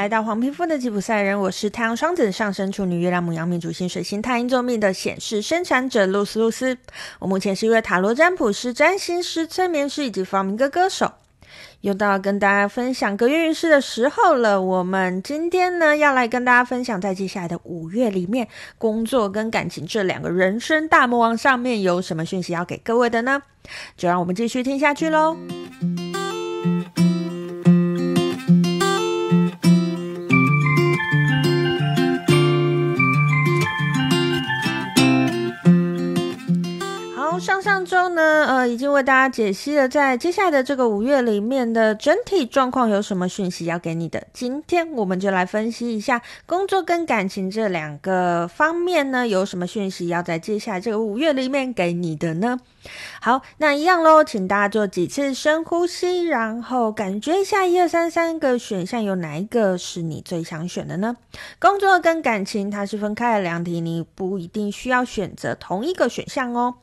来到黄皮肤的吉普赛人，我是太阳双子上升处女月亮母羊命主星水星太阴坐命的显示生产者露丝露丝。我目前是一位塔罗占卜师、占星师、催眠师以及发明歌歌手。又到跟大家分享个月运势的时候了。我们今天呢要来跟大家分享，在接下来的五月里面，工作跟感情这两个人生大魔王上面有什么讯息要给各位的呢？就让我们继续听下去喽。上上周呢，呃，已经为大家解析了，在接下来的这个五月里面的整体状况有什么讯息要给你的。今天我们就来分析一下工作跟感情这两个方面呢，有什么讯息要在接下来这个五月里面给你的呢？好，那一样喽，请大家做几次深呼吸，然后感觉一下一二三三个选项有哪一个是你最想选的呢？工作跟感情它是分开的两题，你不一定需要选择同一个选项哦。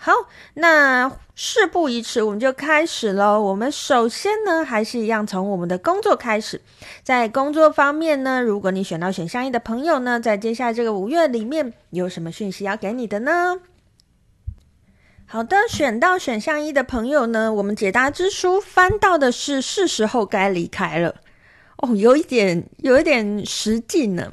好，那事不宜迟，我们就开始喽。我们首先呢，还是一样从我们的工作开始。在工作方面呢，如果你选到选项一的朋友呢，在接下来这个五月里面，有什么讯息要给你的呢？好的，选到选项一的朋友呢，我们解答之书翻到的是是时候该离开了。哦，有一点，有一点实际呢。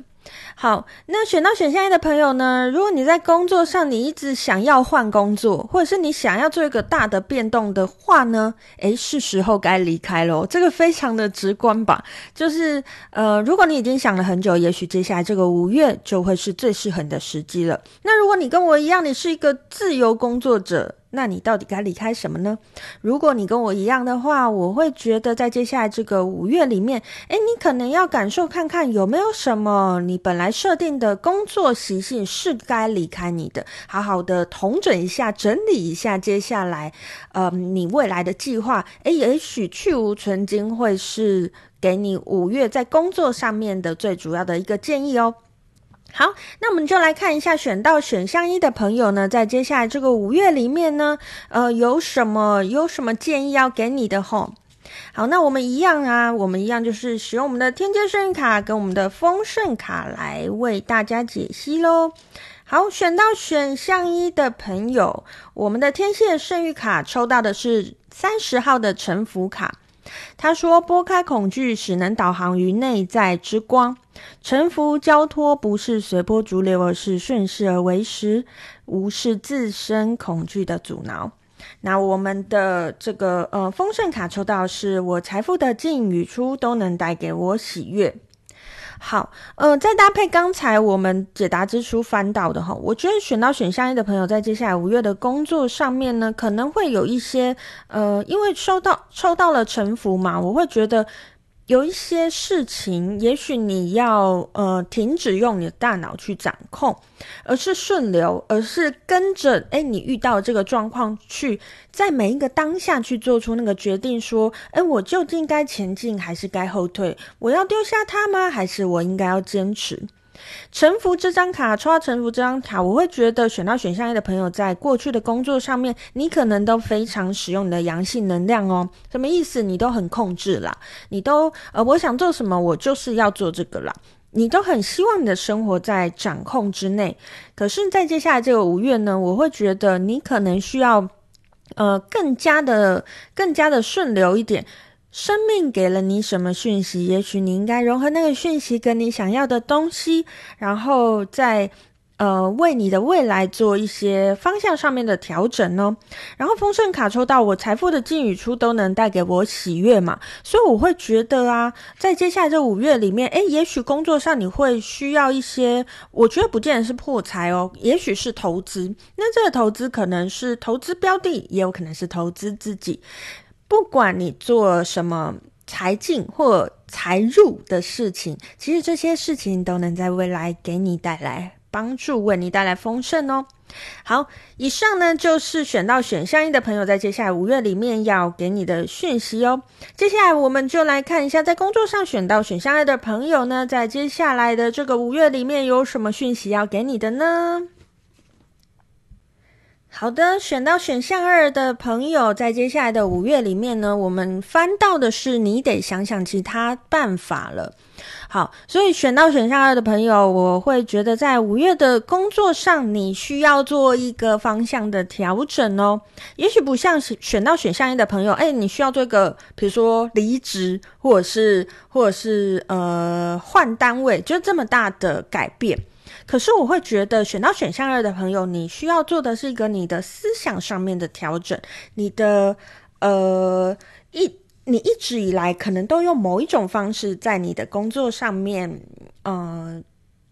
好，那选到选项一的朋友呢，如果你在工作上你一直想要换工作，或者是你想要做一个大的变动的话呢，诶，是时候该离开喽。这个非常的直观吧，就是呃，如果你已经想了很久，也许接下来这个五月就会是最适合你的时机了。那如果你跟我一样，你是一个自由工作者。那你到底该离开什么呢？如果你跟我一样的话，我会觉得在接下来这个五月里面，诶，你可能要感受看看有没有什么你本来设定的工作习性是该离开你的，好好的统整一下，整理一下接下来，呃，你未来的计划，诶，也许去无存菁会是给你五月在工作上面的最主要的一个建议哦。好，那我们就来看一下选到选项一的朋友呢，在接下来这个五月里面呢，呃，有什么有什么建议要给你的吼？好，那我们一样啊，我们一样就是使用我们的天阶圣諭卡跟我们的丰盛卡来为大家解析喽。好，选到选项一的朋友，我们的天蝎圣域卡抽到的是三十号的沉浮卡。他说：“拨开恐惧，使能导航于内在之光。臣服交托，不是随波逐流，而是顺势而为时，无视自身恐惧的阻挠。”那我们的这个呃丰盛卡抽到是我财富的进与出都能带给我喜悦。好，呃，再搭配刚才我们解答之书翻到的哈，我觉得选到选项一的朋友，在接下来五月的工作上面呢，可能会有一些，呃，因为收到抽到了沉浮嘛，我会觉得。有一些事情，也许你要呃停止用你的大脑去掌控，而是顺流，而是跟着诶你遇到这个状况去，在每一个当下去做出那个决定，说，诶我究竟该前进还是该后退？我要丢下他吗？还是我应该要坚持？沉浮这张卡，抽到沉浮这张卡，我会觉得选到选项一的朋友，在过去的工作上面，你可能都非常使用你的阳性能量哦。什么意思？你都很控制啦，你都呃，我想做什么，我就是要做这个啦。你都很希望你的生活在掌控之内。可是，在接下来这个五月呢，我会觉得你可能需要呃，更加的、更加的顺流一点。生命给了你什么讯息？也许你应该融合那个讯息跟你想要的东西，然后再呃为你的未来做一些方向上面的调整呢。然后丰盛卡抽到我财富的进与出都能带给我喜悦嘛，所以我会觉得啊，在接下来这五月里面，诶，也许工作上你会需要一些，我觉得不见得是破财哦，也许是投资。那这个投资可能是投资标的，也有可能是投资自己。不管你做什么财进或财入的事情，其实这些事情都能在未来给你带来帮助，为你带来丰盛哦。好，以上呢就是选到选项一的朋友，在接下来五月里面要给你的讯息哦。接下来我们就来看一下，在工作上选到选项二的朋友呢，在接下来的这个五月里面有什么讯息要给你的呢？好的，选到选项二的朋友，在接下来的五月里面呢，我们翻到的是你得想想其他办法了。好，所以选到选项二的朋友，我会觉得在五月的工作上，你需要做一个方向的调整哦。也许不像选到选项一的朋友，哎，你需要做一个，比如说离职，或者是或者是呃换单位，就这么大的改变。可是我会觉得选到选项二的朋友，你需要做的是一个你的思想上面的调整，你的呃一。你一直以来可能都用某一种方式在你的工作上面，呃，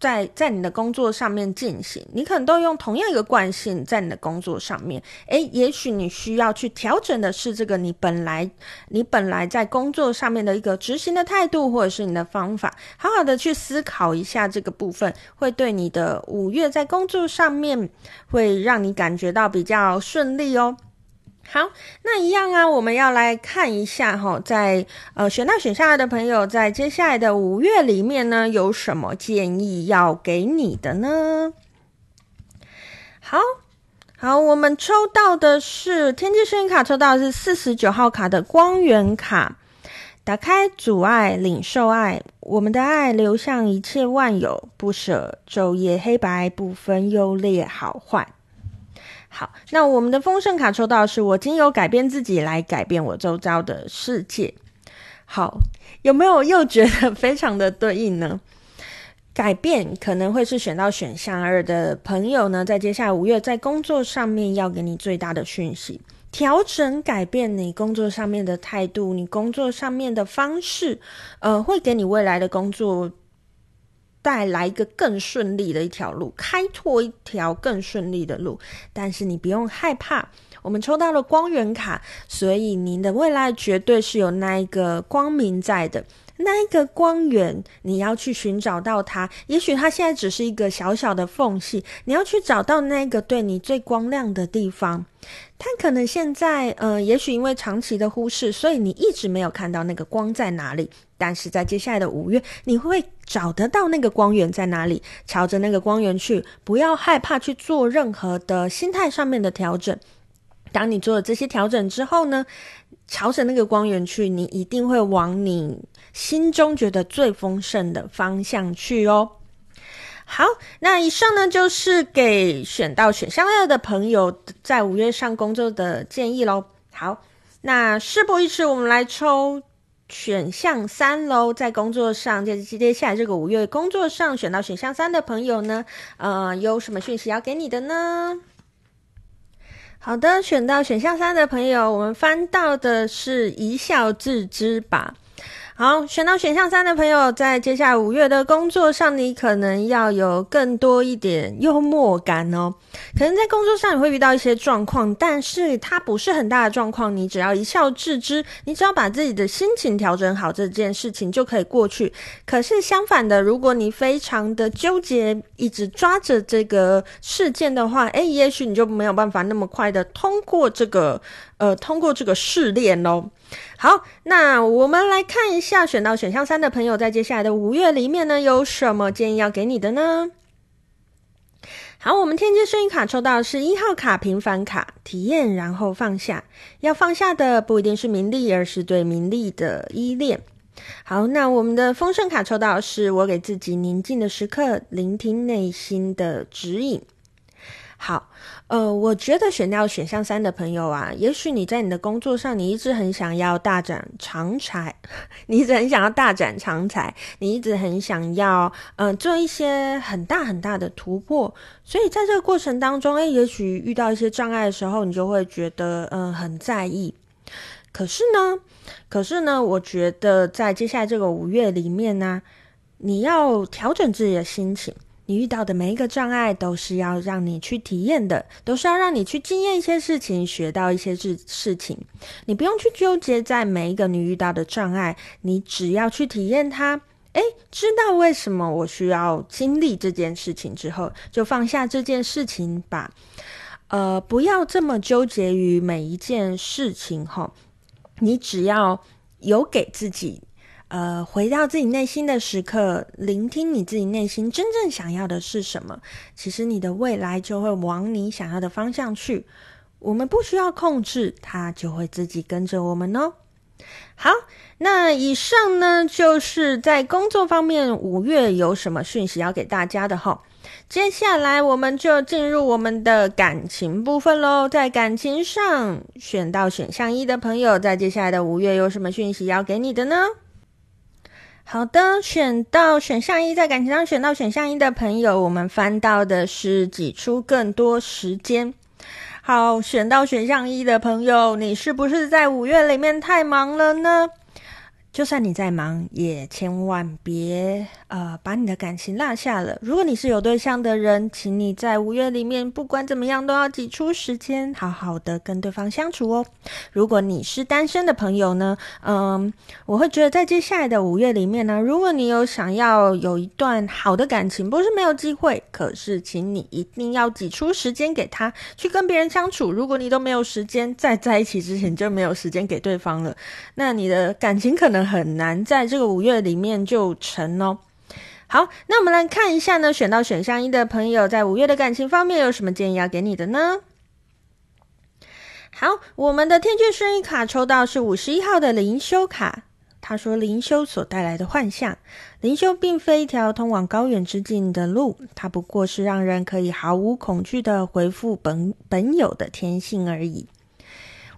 在在你的工作上面进行，你可能都用同样一个惯性在你的工作上面。诶，也许你需要去调整的是这个你本来你本来在工作上面的一个执行的态度，或者是你的方法，好好的去思考一下这个部分，会对你的五月在工作上面会让你感觉到比较顺利哦。好，那一样啊，我们要来看一下哈，在呃选到选下来的朋友，在接下来的五月里面呢，有什么建议要给你的呢？好好，我们抽到的是天机幸运卡，抽到的是四十九号卡的光源卡，打开阻碍，领受爱，我们的爱流向一切万有，不舍昼夜黑白，不分优劣好坏。好，那我们的丰盛卡抽到的是我经由改变自己来改变我周遭的世界。好，有没有又觉得 非常的对应呢？改变可能会是选到选项二的朋友呢，在接下来五月在工作上面要给你最大的讯息，调整改变你工作上面的态度，你工作上面的方式，呃，会给你未来的工作。带来一个更顺利的一条路，开拓一条更顺利的路。但是你不用害怕，我们抽到了光源卡，所以您的未来绝对是有那一个光明在的。那一个光源，你要去寻找到它。也许它现在只是一个小小的缝隙，你要去找到那一个对你最光亮的地方。它可能现在，呃，也许因为长期的忽视，所以你一直没有看到那个光在哪里。但是在接下来的五月，你会找得到那个光源在哪里，朝着那个光源去，不要害怕去做任何的心态上面的调整。当你做了这些调整之后呢，朝着那个光源去，你一定会往你心中觉得最丰盛的方向去哦。好，那以上呢就是给选到选项二的朋友在五月上工作的建议喽。好，那事不宜迟，我们来抽选项三喽。在工作上，就接接下来这个五月工作上选到选项三的朋友呢，呃，有什么讯息要给你的呢？好的，选到选项三的朋友，我们翻到的是一笑置之吧。好，选到选项三的朋友，在接下来五月的工作上，你可能要有更多一点幽默感哦。可能在工作上你会遇到一些状况，但是它不是很大的状况，你只要一笑置之，你只要把自己的心情调整好，这件事情就可以过去。可是相反的，如果你非常的纠结，一直抓着这个事件的话，诶，也许你就没有办法那么快的通过这个，呃，通过这个试炼喽。好，那我们来看一下选到选项三的朋友，在接下来的五月里面呢，有什么建议要给你的呢？好，我们天机幸运卡抽到是一号卡平凡卡，体验然后放下。要放下的不一定是名利，而是对名利的依恋。好，那我们的丰盛卡抽到是我给自己宁静的时刻，聆听内心的指引。好，呃，我觉得选到选项三的朋友啊，也许你在你的工作上，你一直很想要大展长才，你一直很想要大展长才，你一直很想要，嗯、做一些很大很大的突破，所以在这个过程当中，诶，也许遇到一些障碍的时候，你就会觉得，嗯、很在意。可是呢，可是呢，我觉得在接下来这个五月里面呢，你要调整自己的心情。你遇到的每一个障碍都是要让你去体验的，都是要让你去经验一些事情，学到一些事事情。你不用去纠结在每一个你遇到的障碍，你只要去体验它。诶，知道为什么我需要经历这件事情之后，就放下这件事情吧。呃，不要这么纠结于每一件事情哈。你只要有给自己。呃，回到自己内心的时刻，聆听你自己内心真正想要的是什么。其实你的未来就会往你想要的方向去。我们不需要控制，它就会自己跟着我们哦。好，那以上呢，就是在工作方面五月有什么讯息要给大家的哈。接下来我们就进入我们的感情部分喽。在感情上选到选项一的朋友，在接下来的五月有什么讯息要给你的呢？好的，选到选项一，在感情上选到选项一的朋友，我们翻到的是挤出更多时间。好，选到选项一的朋友，你是不是在五月里面太忙了呢？就算你再忙，也千万别呃把你的感情落下了。如果你是有对象的人，请你在五月里面不管怎么样都要挤出时间，好好的跟对方相处哦。如果你是单身的朋友呢，嗯，我会觉得在接下来的五月里面呢，如果你有想要有一段好的感情，不是没有机会，可是请你一定要挤出时间给他去跟别人相处。如果你都没有时间，在在一起之前就没有时间给对方了，那你的感情可能。很难在这个五月里面就成哦。好，那我们来看一下呢，选到选项一的朋友在五月的感情方面有什么建议要给你的呢？好，我们的天界生意卡抽到是五十一号的灵修卡。他说，灵修所带来的幻象，灵修并非一条通往高远之境的路，它不过是让人可以毫无恐惧的回复本本有的天性而已。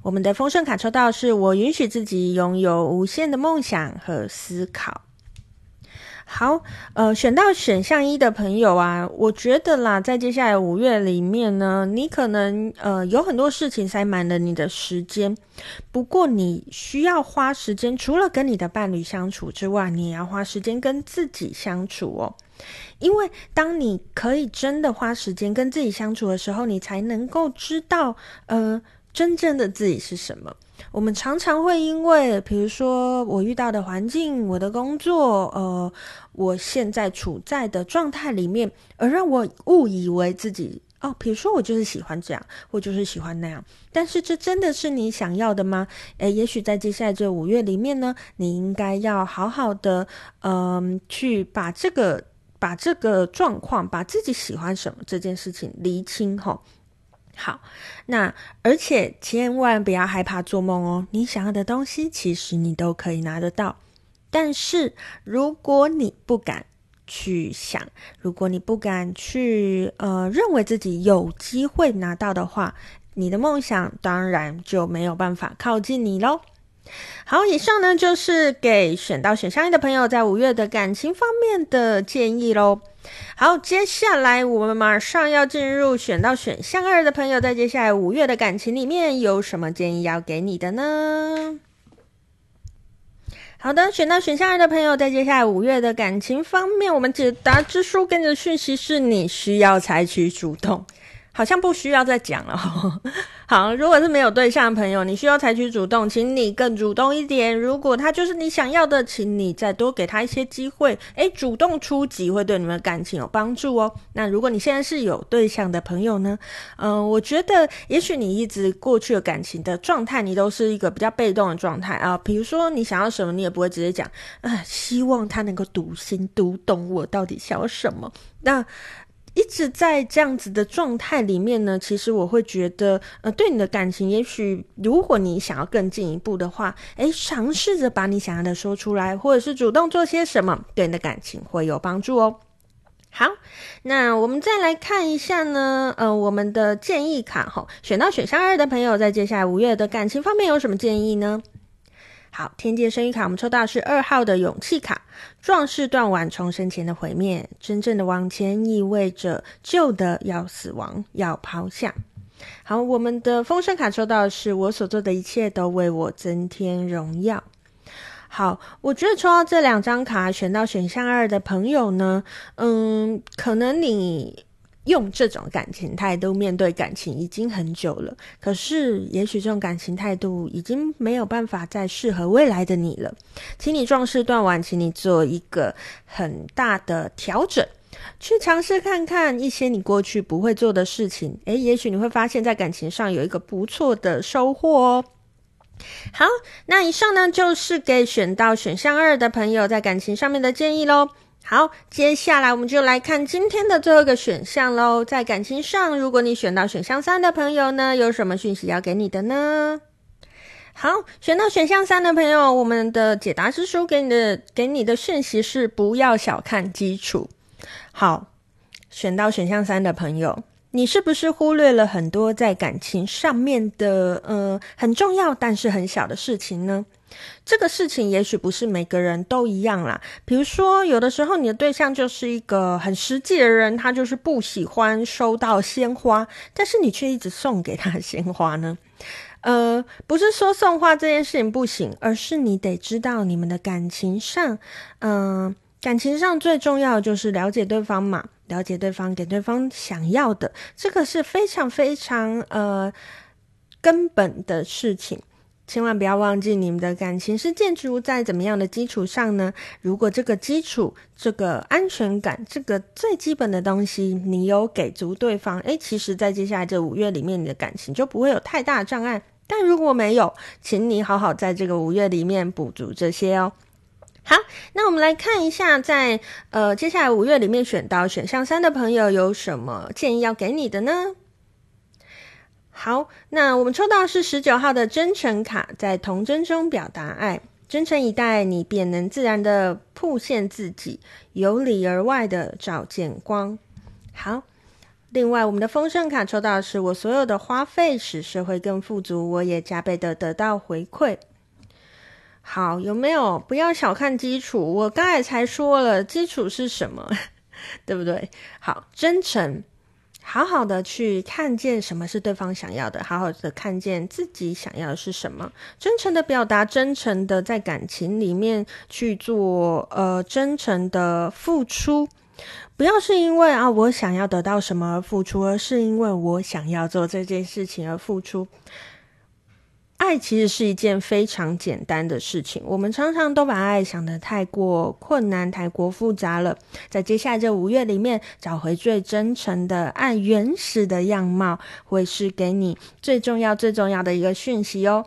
我们的丰盛卡抽到是我允许自己拥有无限的梦想和思考。好，呃，选到选项一的朋友啊，我觉得啦，在接下来五月里面呢，你可能呃有很多事情塞满了你的时间。不过你需要花时间，除了跟你的伴侣相处之外，你也要花时间跟自己相处哦。因为当你可以真的花时间跟自己相处的时候，你才能够知道，呃。真正的自己是什么？我们常常会因为，比如说我遇到的环境、我的工作，呃，我现在处在的状态里面，而让我误以为自己哦，比如说我就是喜欢这样，我就是喜欢那样。但是这真的是你想要的吗？诶，也许在接下来这五月里面呢，你应该要好好的，嗯、去把这个、把这个状况、把自己喜欢什么这件事情厘清吼。好，那而且千万不要害怕做梦哦。你想要的东西，其实你都可以拿得到。但是如果你不敢去想，如果你不敢去呃认为自己有机会拿到的话，你的梦想当然就没有办法靠近你喽。好，以上呢就是给选到选项一的朋友在五月的感情方面的建议喽。好，接下来我们马上要进入选到选项二的朋友，在接下来五月的感情里面有什么建议要给你的呢？好的，选到选项二的朋友，在接下来五月的感情方面，我们解答之书给你的讯息是你需要采取主动。好像不需要再讲了。好，如果是没有对象的朋友，你需要采取主动，请你更主动一点。如果他就是你想要的，请你再多给他一些机会。诶，主动出击会对你们的感情有帮助哦。那如果你现在是有对象的朋友呢？嗯、我觉得也许你一直过去的感情的状态，你都是一个比较被动的状态啊。比如说你想要什么，你也不会直接讲，啊，希望他能够读心读懂我到底想要什么。那。一直在这样子的状态里面呢，其实我会觉得，呃，对你的感情，也许如果你想要更进一步的话，诶，尝试着把你想要的说出来，或者是主动做些什么，对你的感情会有帮助哦。好，那我们再来看一下呢，呃，我们的建议卡哈，选到选项二的朋友，在接下来五月的感情方面有什么建议呢？好，天界生育卡，我们抽到是二号的勇气卡，壮士断腕，重生前的毁灭，真正的往前意味着旧的要死亡，要抛下。好，我们的丰盛卡抽到的是我所做的一切都为我增添荣耀。好，我觉得抽到这两张卡，选到选项二的朋友呢，嗯，可能你。用这种感情态度面对感情已经很久了，可是也许这种感情态度已经没有办法再适合未来的你了。请你壮士断腕，请你做一个很大的调整，去尝试看看一些你过去不会做的事情。诶，也许你会发现在感情上有一个不错的收获哦。好，那以上呢就是给选到选项二的朋友在感情上面的建议喽。好，接下来我们就来看今天的最后一个选项喽。在感情上，如果你选到选项三的朋友呢，有什么讯息要给你的呢？好，选到选项三的朋友，我们的解答之书给你的给你的讯息是不要小看基础。好，选到选项三的朋友，你是不是忽略了很多在感情上面的呃很重要但是很小的事情呢？这个事情也许不是每个人都一样啦。比如说，有的时候你的对象就是一个很实际的人，他就是不喜欢收到鲜花，但是你却一直送给他鲜花呢？呃，不是说送花这件事情不行，而是你得知道你们的感情上，嗯、感情上最重要的就是了解对方嘛，了解对方，给对方想要的，这个是非常非常呃根本的事情。千万不要忘记，你们的感情是建筑在怎么样的基础上呢？如果这个基础、这个安全感、这个最基本的东西，你有给足对方，诶，其实，在接下来这五月里面，你的感情就不会有太大的障碍。但如果没有，请你好好在这个五月里面补足这些哦。好，那我们来看一下在，在呃接下来五月里面选到选项三的朋友有什么建议要给你的呢？好，那我们抽到是十九号的真诚卡，在童真中表达爱，真诚以待，你便能自然的曝现自己，由里而外的照见光。好。另外，我们的丰盛卡抽到的是我所有的花费使社会更富足，我也加倍的得到回馈。好，有没有？不要小看基础，我刚才才说了，基础是什么，对不对？好，真诚，好好的去看见什么是对方想要的，好好的看见自己想要的是什么，真诚的表达，真诚的在感情里面去做，呃，真诚的付出。不要是因为啊，我想要得到什么而付出，而是因为我想要做这件事情而付出。爱其实是一件非常简单的事情，我们常常都把爱想得太过困难、太过复杂了。在接下来这五月里面，找回最真诚的爱原始的样貌，会是给你最重要、最重要的一个讯息哦。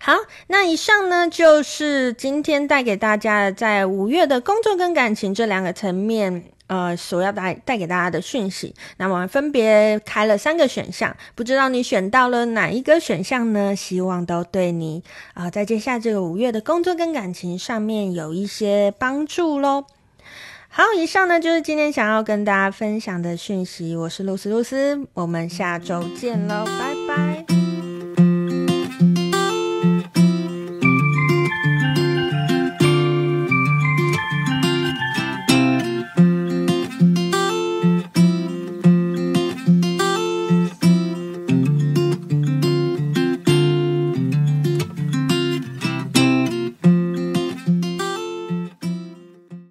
好，那以上呢，就是今天带给大家在五月的工作跟感情这两个层面，呃，所要带带给大家的讯息。那么分别开了三个选项，不知道你选到了哪一个选项呢？希望都对你啊、在接下来这个五月的工作跟感情上面有一些帮助喽。好，以上呢就是今天想要跟大家分享的讯息。我是露丝露丝，我们下周见喽，拜拜。